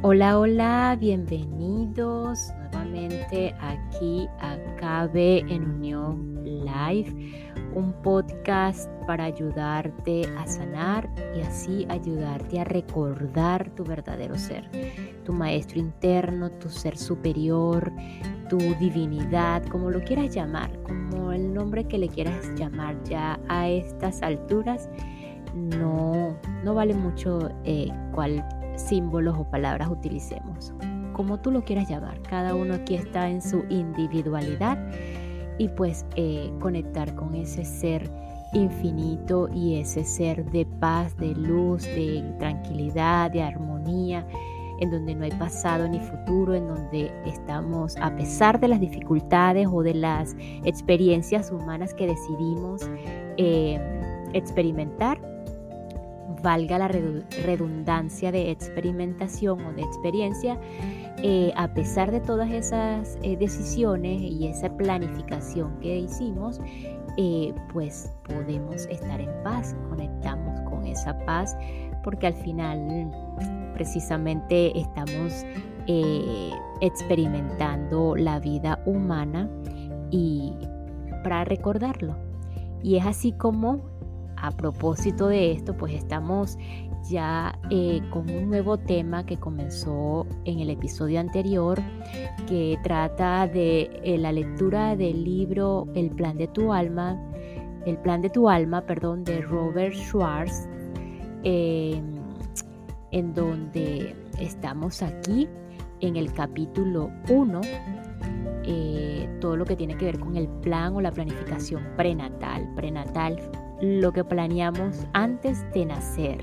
Hola, hola, bienvenidos nuevamente aquí a Cabe en Unión Live, un podcast para ayudarte a sanar y así ayudarte a recordar tu verdadero ser, tu maestro interno, tu ser superior, tu divinidad, como lo quieras llamar, como el nombre que le quieras llamar ya a estas alturas, no, no vale mucho eh, cuál símbolos o palabras utilicemos, como tú lo quieras llamar. Cada uno aquí está en su individualidad y pues eh, conectar con ese ser infinito y ese ser de paz, de luz, de tranquilidad, de armonía, en donde no hay pasado ni futuro, en donde estamos, a pesar de las dificultades o de las experiencias humanas que decidimos eh, experimentar, valga la redundancia de experimentación o de experiencia, eh, a pesar de todas esas eh, decisiones y esa planificación que hicimos, eh, pues podemos estar en paz, conectamos con esa paz, porque al final precisamente estamos experimentando la vida humana y para recordarlo. Y es así como a propósito de esto, pues estamos ya eh, con un nuevo tema que comenzó en el episodio anterior, que trata de eh, la lectura del libro El plan de tu alma, el plan de tu alma, perdón, de Robert Schwartz, em, en donde estamos aquí en el capítulo 1 eh, todo lo que tiene que ver con el plan o la planificación prenatal. Prenatal lo que planeamos antes de nacer.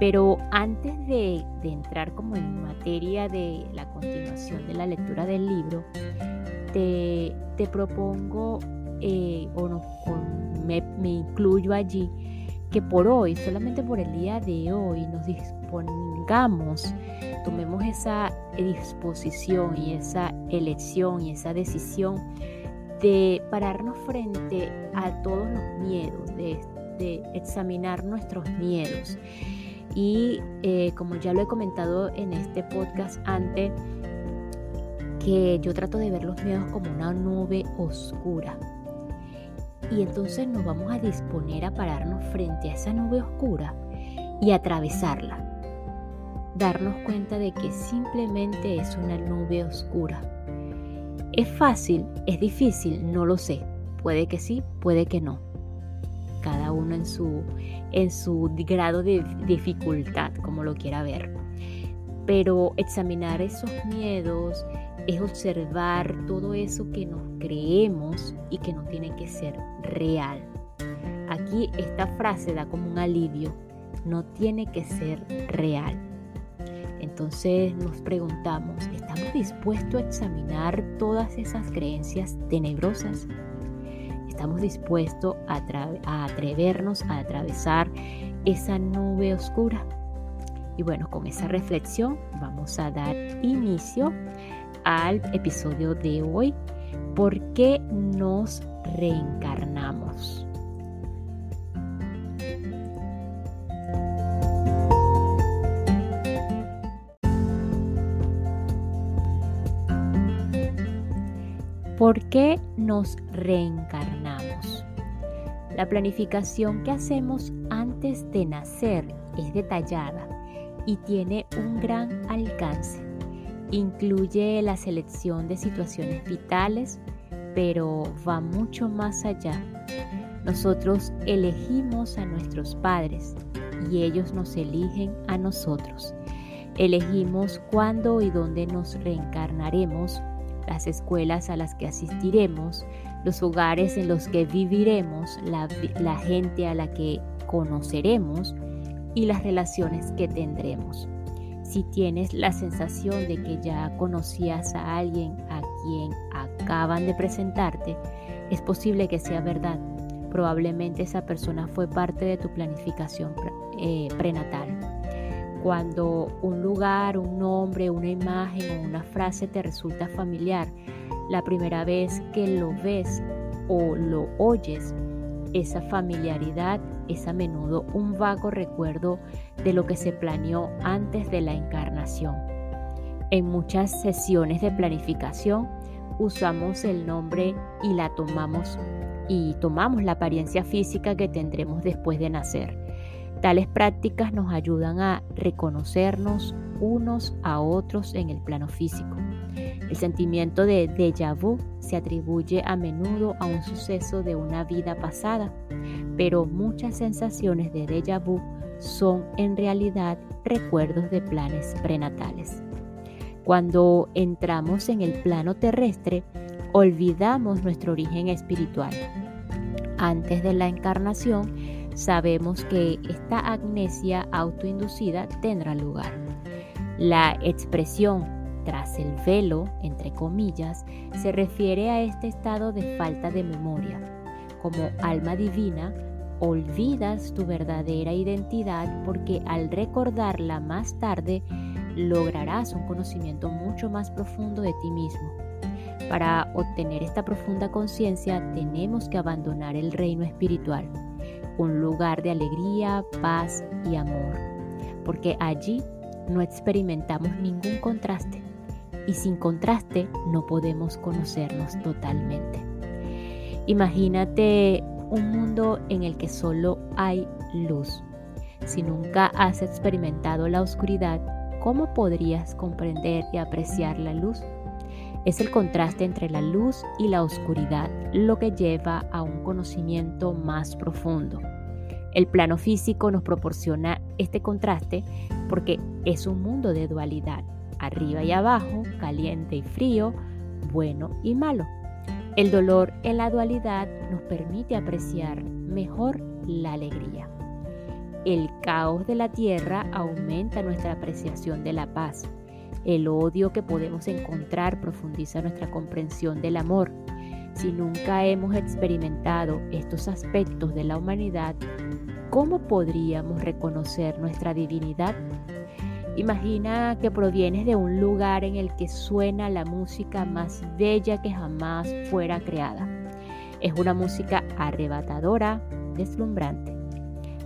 Pero antes de, entrar como en materia de la continuación de la lectura del libro, te, propongo, eh, o, no, me, incluyo allí, que por hoy, solamente por el día de hoy, nos dispongamos, tomemos esa disposición y esa elección y esa decisión de pararnos frente a todos los miedos, de, examinar nuestros miedos. Y eh, como ya lo he comentado en este podcast antes, que yo trato de ver los miedos como una nube oscura. Y entonces nos vamos a disponer a pararnos frente a esa nube oscura y atravesarla. Darnos cuenta de que simplemente es una nube oscura ¿Es fácil? ¿Es difícil? No lo sé. Puede que sí, puede que no. Cada uno en su, en su grado de dificultad, como lo quiera ver. Pero examinar esos miedos es observar todo eso que nos creemos y que no tiene que ser real. Aquí esta frase da como un alivio. No tiene que ser real. Entonces nos preguntamos, ¿estamos dispuestos a examinar todas esas creencias tenebrosas? ¿Estamos dispuestos a, atrevernos a atravesar esa nube oscura? Y bueno, con esa reflexión vamos a dar inicio al episodio de hoy. ¿Por qué nos reencarnamos? ¿Por qué nos reencarnamos? La planificación que hacemos antes de nacer es detallada y tiene un gran alcance. Incluye la selección de situaciones vitales, pero va mucho más allá. Nosotros elegimos a nuestros padres y ellos nos eligen a nosotros. Elegimos cuándo y dónde nos reencarnaremos las escuelas a las que asistiremos, los hogares en los que viviremos, la, gente a la que conoceremos, y las relaciones que tendremos. Si tienes la sensación de que ya conocías a alguien a quien acaban de presentarte, es posible que sea verdad. Probablemente esa persona fue parte de tu planificación eh, prenatal. Cuando un lugar, un nombre, una imagen o una frase te resulta familiar, la primera vez que lo ves o lo oyes, esa familiaridad es a menudo un vago recuerdo de lo que se planeó antes de la encarnación. En muchas sesiones de planificación usamos el nombre y la tomamos y tomamos la apariencia física que tendremos después de nacer. Tales prácticas nos ayudan a reconocernos unos a otros en el plano físico. El sentimiento de déjà vu se atribuye a menudo a un suceso de una vida pasada, pero muchas sensaciones de déjà vu son en realidad recuerdos de planes prenatales. Cuando entramos en el plano terrestre, olvidamos nuestro origen espiritual. Antes de la encarnación, sabemos que esta amnesia autoinducida tendrá lugar. La expresión tras el velo, entre comillas, se refiere a este estado de falta de memoria. Como alma divina, olvidas tu verdadera identidad porque al recordarla más tarde lograrás un conocimiento mucho más profundo de ti mismo. Para obtener esta profunda conciencia tenemos que abandonar el reino espiritual un lugar de alegría, paz y amor, porque allí no experimentamos ningún contraste y sin contraste no podemos conocernos totalmente. Imagínate un mundo en el que solo hay luz. Si nunca has experimentado la oscuridad, ¿cómo podrías comprender y apreciar la luz? Es el contraste entre la luz y la oscuridad lo que lleva a un conocimiento más profundo. El plano físico nos proporciona este contraste porque es un mundo de dualidad, arriba y abajo, caliente y frío, bueno y malo. El dolor en la dualidad nos permite apreciar mejor la alegría. El caos de la tierra aumenta nuestra apreciación de la paz. El odio que podemos encontrar profundiza nuestra comprensión del amor. Si nunca hemos experimentado estos aspectos de la humanidad, ¿cómo podríamos reconocer nuestra divinidad? Imagina que provienes de un lugar en el que suena la música más bella que jamás fuera creada. Es una música arrebatadora, deslumbrante.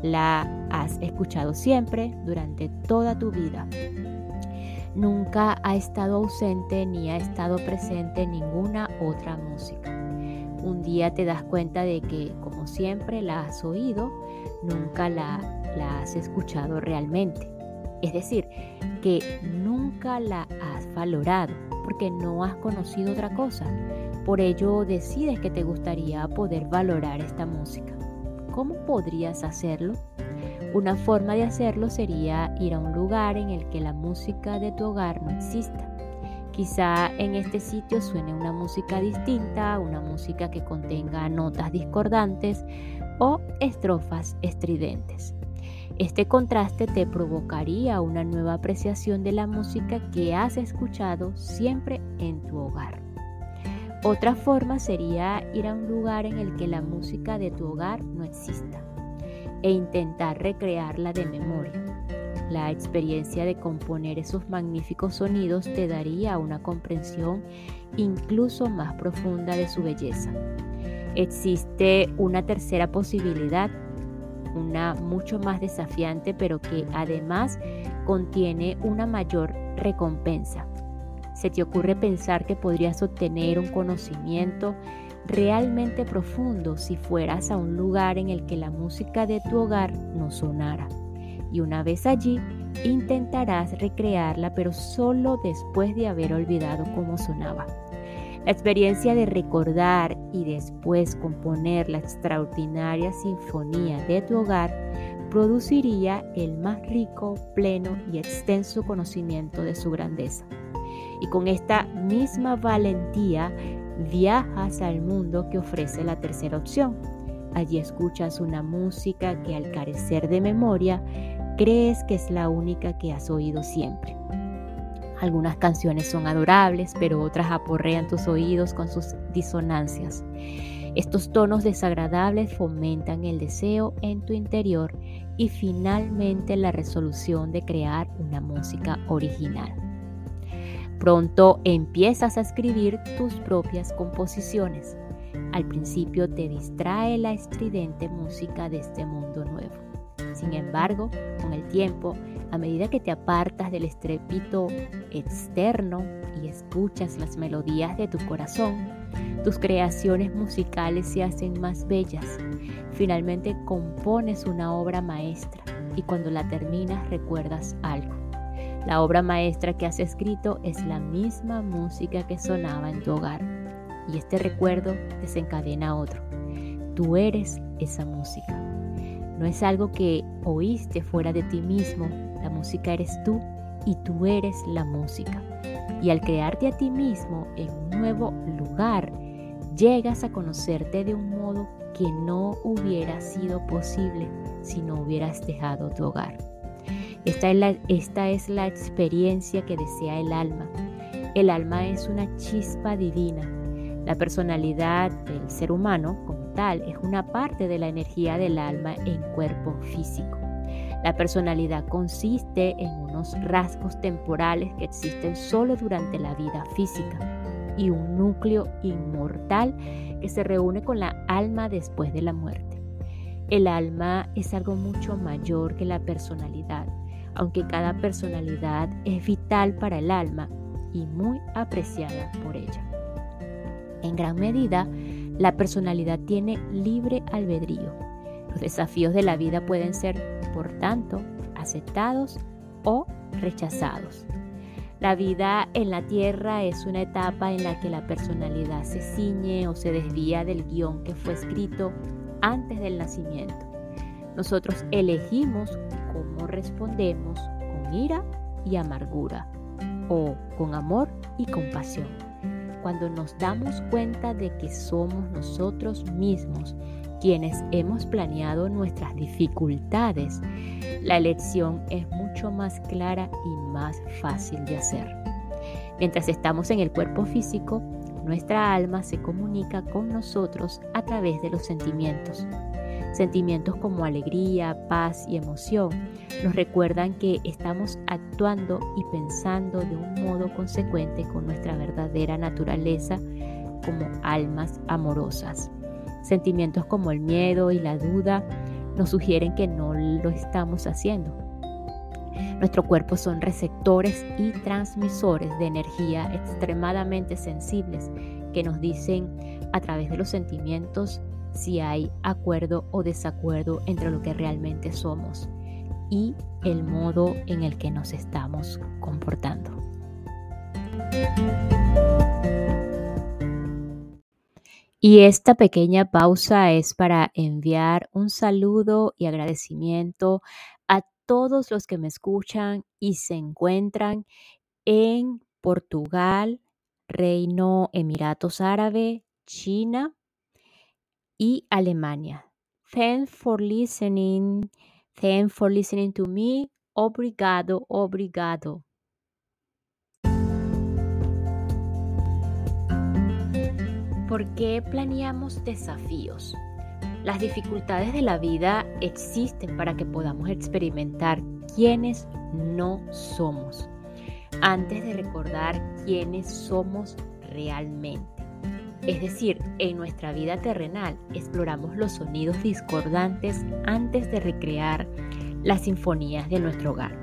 La has escuchado siempre durante toda tu vida nunca ha estado ausente ni ha estado presente ninguna otra música. Un día te das cuenta de que, como siempre, la has oído, nunca la, has escuchado realmente. Es decir, que nunca la has valorado porque no has conocido otra cosa. Por ello decides que te gustaría poder valorar esta música. ¿Cómo podrías hacerlo? Una forma de hacerlo sería ir a un lugar en el que la música de tu hogar no exista. Quizá en este sitio suene una música distinta, una música que contenga notas discordantes o estrofas estridentes. Este contraste te provocaría una nueva apreciación de la música que has escuchado siempre en tu hogar. Otra forma sería ir a un lugar en el que la música de tu hogar no exista e intentar recrearla de memoria. La experiencia de componer esos magníficos sonidos te daría una comprensión incluso más profunda de su belleza. Existe una tercera posibilidad, una mucho más desafiante, pero que además contiene una mayor recompensa. ¿Se te ocurre pensar que podrías obtener un conocimiento realmente profundo si fueras a un lugar en el que la música de tu hogar no sonara. Y una vez allí, intentarás recrearla, pero solo después de haber olvidado cómo sonaba. La experiencia de recordar y después componer la extraordinaria sinfonía de tu hogar produciría el más rico, pleno y extenso conocimiento de su grandeza. Y con esta misma valentía viajas al mundo que ofrece la tercera opción. Allí escuchas una música que al carecer de memoria crees que es la única que has oído siempre. Algunas canciones son adorables, pero otras aporrean tus oídos con sus disonancias. Estos tonos desagradables fomentan el deseo en tu interior y finalmente la resolución de crear una música original. Pronto empiezas a escribir tus propias composiciones. Al principio te distrae la estridente música de este mundo nuevo. Sin embargo, con el tiempo, a medida que te apartas del estrépito externo y escuchas las melodías de tu corazón, tus creaciones musicales se hacen más bellas. Finalmente compones una obra maestra y cuando la terminas recuerdas algo. La obra maestra que has escrito es la misma música que sonaba en tu hogar y este recuerdo desencadena otro. Tú eres esa música. No es algo que oíste fuera de ti mismo, la música eres tú y tú eres la música. Y al crearte a ti mismo en un nuevo lugar, llegas a conocerte de un modo que no hubiera sido posible si no hubieras dejado tu hogar. Esta es, la, experiencia que desea el alma. El alma es una chispa divina. La personalidad del ser humano como tal es una parte de la energía del alma en cuerpo físico. La personalidad consiste en unos rasgos temporales que existen solo durante la vida física y un núcleo inmortal que se reúne con la alma después de la muerte. El alma es algo mucho mayor que la personalidad aunque cada personalidad es vital para el alma y muy apreciada por ella. En gran medida, la personalidad tiene libre albedrío. Los desafíos de la vida pueden ser, por tanto, aceptados o rechazados. La vida en la tierra es una etapa en la que la personalidad se ciñe o se desvía del guion que fue escrito antes del nacimiento. Nosotros elegimos cómo respondemos con ira y amargura o con amor y compasión. Cuando nos damos cuenta de que somos nosotros mismos quienes hemos planeado nuestras dificultades, la elección es mucho más clara y más fácil de hacer. Mientras estamos en el cuerpo físico, nuestra alma se comunica con nosotros a través de los sentimientos. Sentimientos como alegría, paz y emoción nos recuerdan que estamos actuando y pensando de un modo consecuente con nuestra verdadera naturaleza como almas amorosas. Sentimientos como el miedo y la duda nos sugieren que no lo estamos haciendo. Nuestro cuerpo son receptores y transmisores de energía extremadamente sensibles que nos dicen a través de los sentimientos si hay acuerdo o desacuerdo entre lo que realmente somos y el modo en el que nos estamos comportando. Y esta pequeña pausa es para enviar un saludo y agradecimiento a todos los que me escuchan y se encuentran en Portugal, Reino Emiratos Árabe, China, y Alemania. Thanks for listening. Thanks for listening to me. Obrigado, obrigado. ¿Por qué planeamos desafíos? Las dificultades de la vida existen para que podamos experimentar quiénes no somos, antes de recordar quiénes somos realmente. Es decir, en nuestra vida terrenal exploramos los sonidos discordantes antes de recrear las sinfonías de nuestro hogar.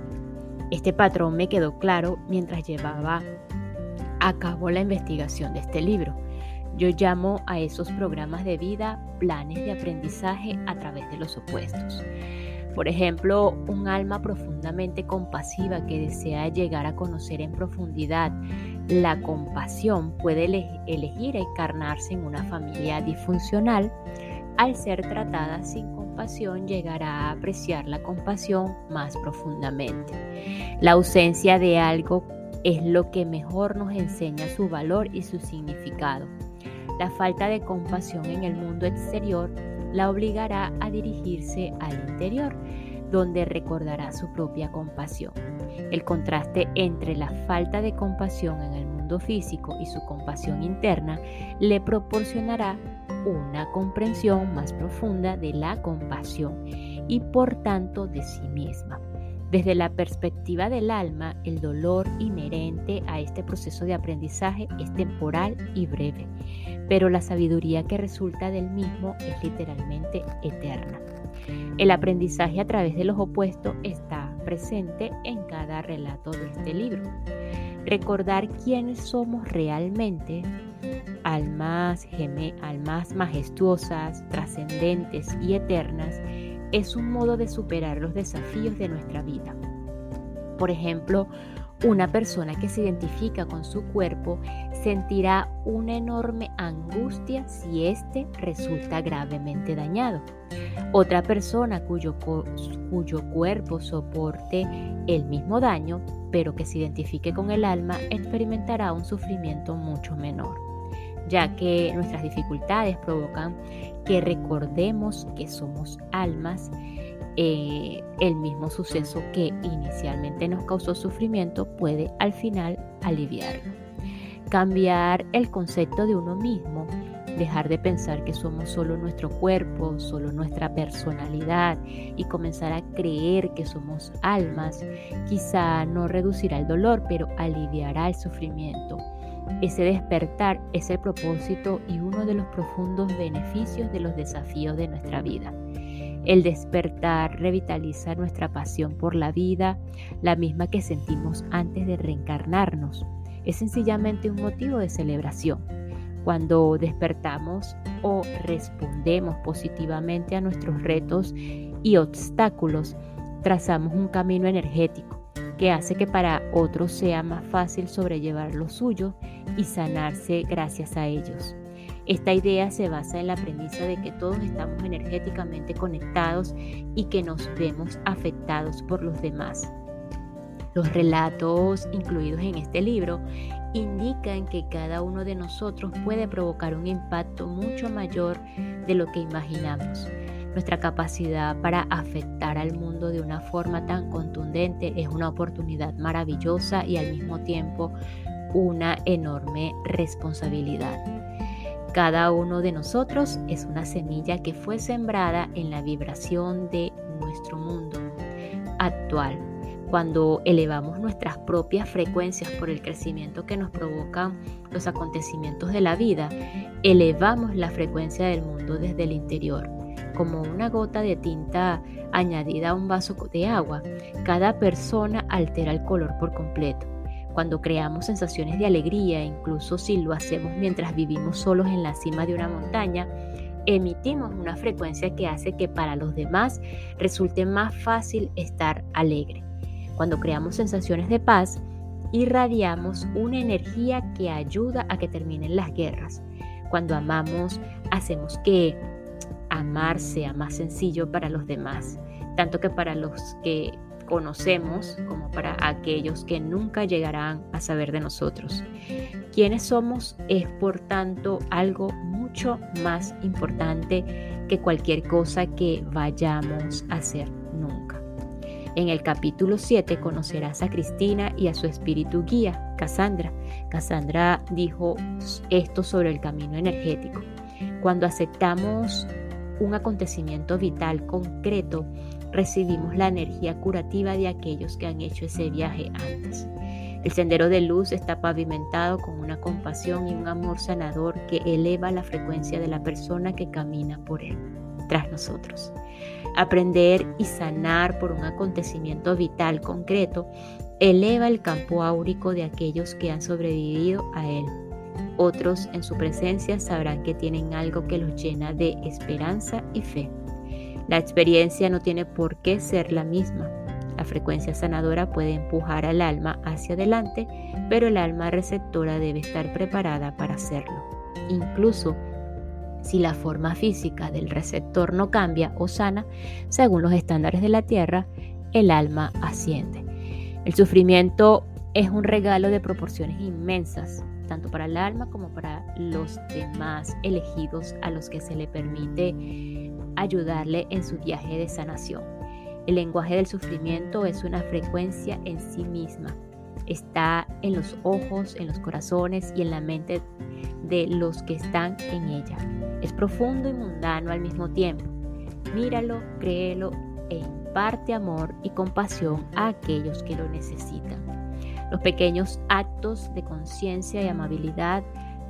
Este patrón me quedó claro mientras llevaba a cabo la investigación de este libro. Yo llamo a esos programas de vida planes de aprendizaje a través de los opuestos. Por ejemplo, un alma profundamente compasiva que desea llegar a conocer en profundidad la compasión puede elegir encarnarse en una familia disfuncional. Al ser tratada sin compasión, llegará a apreciar la compasión más profundamente. La ausencia de algo es lo que mejor nos enseña su valor y su significado. La falta de compasión en el mundo exterior la obligará a dirigirse al interior. Donde recordará su propia compasión. El contraste entre la falta de compasión en el mundo físico y su compasión interna le proporcionará una comprensión más profunda de la compasión y por tanto de sí misma. Desde la perspectiva del alma, el dolor inherente a este proceso de aprendizaje es temporal y breve, pero la sabiduría que resulta del mismo es literalmente eterna. El aprendizaje a través de los opuestos está presente en cada relato de este libro. Recordar quiénes somos realmente, almas, almas majestuosas, trascendentes y eternas, es un modo de superar los desafíos de nuestra vida. Por ejemplo, una persona que se identifica con su cuerpo sentirá una enorme angustia si éste resulta gravemente dañado. Otra persona cuyo, cuyo cuerpo soporte el mismo daño, pero que se identifique con el alma, experimentará un sufrimiento mucho menor, ya que nuestras dificultades provocan que recordemos que somos almas, eh, el mismo suceso que inicialmente nos causó sufrimiento puede al final aliviarlo. Cambiar el concepto de uno mismo, dejar de pensar que somos solo nuestro cuerpo, solo nuestra personalidad y comenzar a creer que somos almas, quizá no reducirá el dolor, pero aliviará el sufrimiento ese despertar es el propósito y uno de los profundos beneficios de los desafíos de nuestra vida. El despertar revitaliza nuestra pasión por la vida, la misma que sentimos antes de reencarnarnos. Es sencillamente un motivo de celebración. Cuando despertamos o respondemos positivamente a nuestros retos y obstáculos, trazamos un camino energético que hace que para otros sea más fácil sobrellevar lo suyo y sanarse gracias a ellos. Esta idea se basa en la premisa de que todos estamos energéticamente conectados y que nos vemos afectados por los demás. Los relatos incluidos en este libro indican que cada uno de nosotros puede provocar un impacto mucho mayor de lo que imaginamos. Nuestra capacidad para afectar al mundo de una forma tan contundente es una oportunidad maravillosa y al mismo tiempo una enorme responsabilidad. Cada uno de nosotros es una semilla que fue sembrada en la vibración de nuestro mundo actual. Cuando elevamos nuestras propias frecuencias por el crecimiento que nos provocan los acontecimientos de la vida, elevamos la frecuencia del mundo desde el interior como una gota de tinta añadida a un vaso de agua, cada persona altera el color por completo. Cuando creamos sensaciones de alegría, incluso si lo hacemos mientras vivimos solos en la cima de una montaña, emitimos una frecuencia que hace que para los demás resulte más fácil estar alegre. Cuando creamos sensaciones de paz, irradiamos una energía que ayuda a que terminen las guerras. Cuando amamos, hacemos que amar sea más sencillo para los demás, tanto que para los que conocemos como para aquellos que nunca llegarán a saber de nosotros. Quienes somos es por tanto algo mucho más importante que cualquier cosa que vayamos a hacer nunca. En el capítulo 7 conocerás a Cristina y a su espíritu guía, Cassandra. Cassandra dijo esto sobre el camino energético. Cuando aceptamos un acontecimiento vital concreto, recibimos la energía curativa de aquellos que han hecho ese viaje antes. El sendero de luz está pavimentado con una compasión y un amor sanador que eleva la frecuencia de la persona que camina por él, tras nosotros. Aprender y sanar por un acontecimiento vital concreto eleva el campo áurico de aquellos que han sobrevivido a él otros en su presencia sabrán que tienen algo que los llena de esperanza y fe. La experiencia no tiene por qué ser la misma. La frecuencia sanadora puede empujar al alma hacia adelante, pero el alma receptora debe estar preparada para hacerlo. Incluso si la forma física del receptor no cambia o sana, según los estándares de la Tierra, el alma asciende. El sufrimiento es un regalo de proporciones inmensas, tanto para el alma como para los demás elegidos a los que se le permite ayudarle en su viaje de sanación. El lenguaje del sufrimiento es una frecuencia en sí misma. Está en los ojos, en los corazones y en la mente de los que están en ella. Es profundo y mundano al mismo tiempo. Míralo, créelo e imparte amor y compasión a aquellos que lo necesitan. Los pequeños actos de conciencia y amabilidad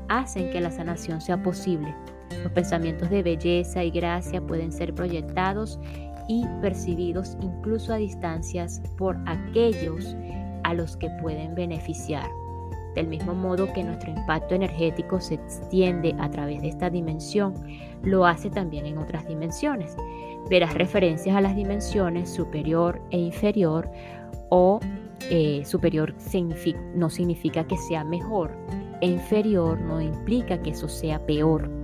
hacen que la sanación sea posible. Los pensamientos de belleza y gracia pueden ser proyectados y percibidos incluso a distancias por aquellos a los que pueden beneficiar. Del mismo modo que nuestro impacto energético se extiende a través de esta dimensión, lo hace también en otras dimensiones. Verás referencias a las dimensiones superior e inferior o eh, superior no significa que sea mejor e inferior no implica que eso sea peor.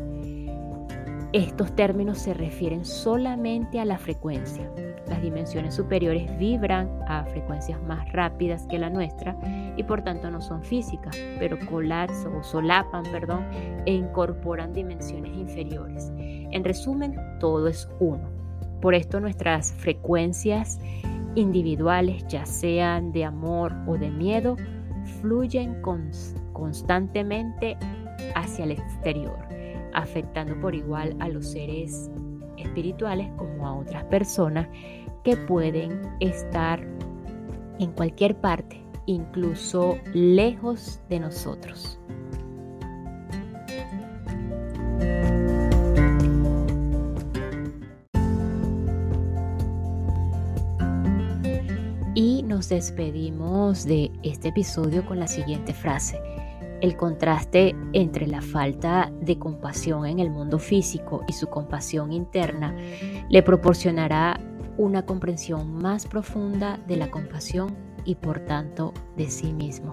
Estos términos se refieren solamente a la frecuencia. Las dimensiones superiores vibran a frecuencias más rápidas que la nuestra y por tanto no son físicas, pero colapsan o solapan, perdón, e incorporan dimensiones inferiores. En resumen, todo es uno. Por esto nuestras frecuencias individuales, ya sean de amor o de miedo, fluyen constantemente hacia el exterior afectando por igual a los seres espirituales como a otras personas que pueden estar en cualquier parte, incluso lejos de nosotros. Y nos despedimos de este episodio con la siguiente frase. El contraste entre la falta de compasión en el mundo físico y su compasión interna le proporcionará una comprensión más profunda de la compasión y por tanto de sí mismo.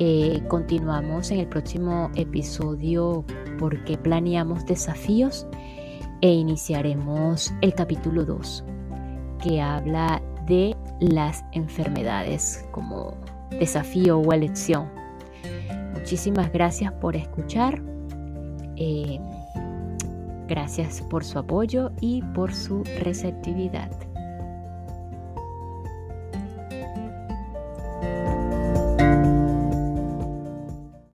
Eh, continuamos en el próximo episodio porque planeamos desafíos e iniciaremos el capítulo 2 que habla de las enfermedades como desafío o elección Muchísimas gracias por escuchar. Eh, gracias por su apoyo y por su receptividad.